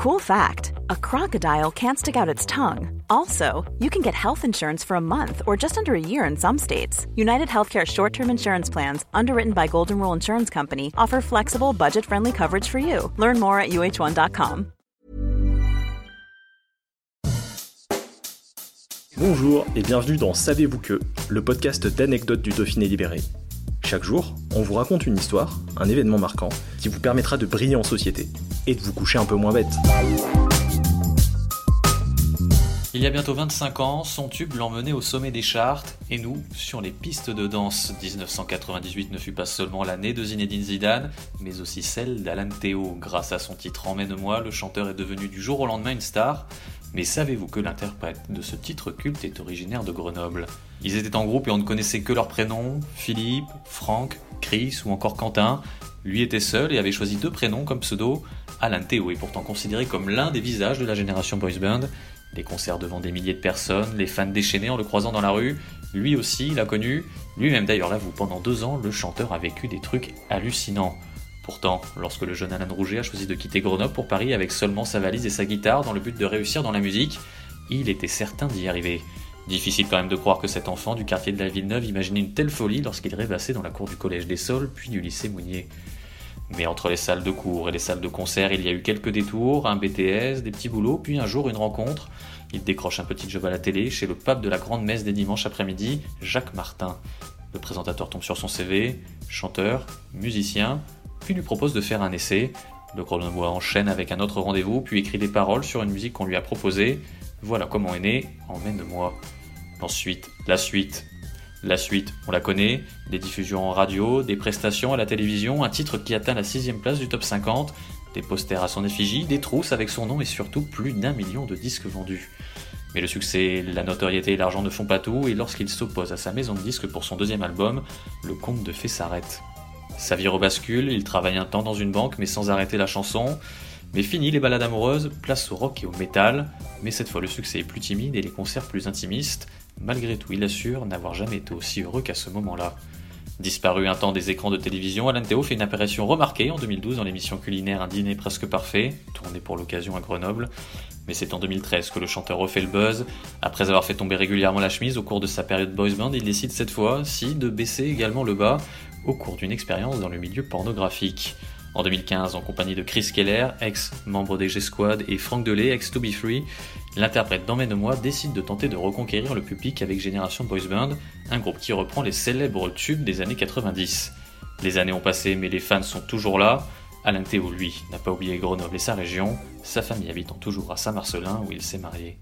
Cool fact a crocodile can't stick out its tongue. Also, you can get health insurance for a month or just under a year in some states. United Healthcare short term insurance plans, underwritten by Golden Rule Insurance Company, offer flexible, budget friendly coverage for you. Learn more at uh1.com. Bonjour et bienvenue dans Savez-vous que, le podcast d'anecdotes du Dauphiné libéré. Chaque jour, on vous raconte une histoire, un événement marquant, qui vous permettra de briller en société et de vous coucher un peu moins bête. Il y a bientôt 25 ans, son tube l'emmenait au sommet des chartes, et nous, sur les pistes de danse. 1998 ne fut pas seulement l'année de Zinedine Zidane, mais aussi celle d'Alan Théo. Grâce à son titre Emmène-moi, le chanteur est devenu du jour au lendemain une star. Mais savez-vous que l'interprète de ce titre culte est originaire de Grenoble? Ils étaient en groupe et on ne connaissait que leurs prénoms, Philippe, Franck, Chris ou encore Quentin. Lui était seul et avait choisi deux prénoms comme pseudo. Alan Théo est pourtant considéré comme l'un des visages de la génération boys band. Des concerts devant des milliers de personnes, les fans déchaînés en le croisant dans la rue. Lui aussi, il a connu. Lui-même d'ailleurs l'avoue, pendant deux ans, le chanteur a vécu des trucs hallucinants. Pourtant, lorsque le jeune Alain Rouget a choisi de quitter Grenoble pour Paris avec seulement sa valise et sa guitare dans le but de réussir dans la musique, il était certain d'y arriver. Difficile quand même de croire que cet enfant du quartier de la Villeneuve imaginait une telle folie lorsqu'il rêvassait dans la cour du collège des Sols puis du lycée Mounier. Mais entre les salles de cours et les salles de concert, il y a eu quelques détours, un BTS, des petits boulots, puis un jour une rencontre. Il décroche un petit job à la télé chez le pape de la grande messe des dimanches après-midi, Jacques Martin. Le présentateur tombe sur son CV, chanteur, musicien, puis lui propose de faire un essai. Le Grenoblois enchaîne avec un autre rendez-vous, puis écrit des paroles sur une musique qu'on lui a proposée. Voilà comment est né Emmène-moi. Ensuite, la suite. La suite, on la connaît, des diffusions en radio, des prestations à la télévision, un titre qui atteint la sixième place du top 50, des posters à son effigie, des trousses avec son nom et surtout plus d'un million de disques vendus. Mais le succès, la notoriété et l'argent ne font pas tout, et lorsqu'il s'oppose à sa maison de disques pour son deuxième album, le conte de fées s'arrête. Sa vie rebascule, il travaille un temps dans une banque mais sans arrêter la chanson. Mais fini les balades amoureuses, place au rock et au métal. Mais cette fois le succès est plus timide et les concerts plus intimistes. Malgré tout, il assure n'avoir jamais été aussi heureux qu'à ce moment-là. Disparu un temps des écrans de télévision, Alan Théo fait une apparition remarquée en 2012 dans l'émission culinaire Un dîner presque parfait, tournée pour l'occasion à Grenoble. Mais c'est en 2013 que le chanteur refait le buzz. Après avoir fait tomber régulièrement la chemise au cours de sa période boys band, il décide cette fois-ci de baisser également le bas au cours d'une expérience dans le milieu pornographique. En 2015, en compagnie de Chris Keller, ex-membre des G-Squad, et Frank Delay, ex-To Be Free, l'interprète d'Emmène-moi décide de tenter de reconquérir le public avec Génération Boys Band, un groupe qui reprend les célèbres tubes des années 90. Les années ont passé, mais les fans sont toujours là. Alain Théo, lui, n'a pas oublié Grenoble et sa région, sa famille habitant toujours à Saint-Marcelin où il s'est marié.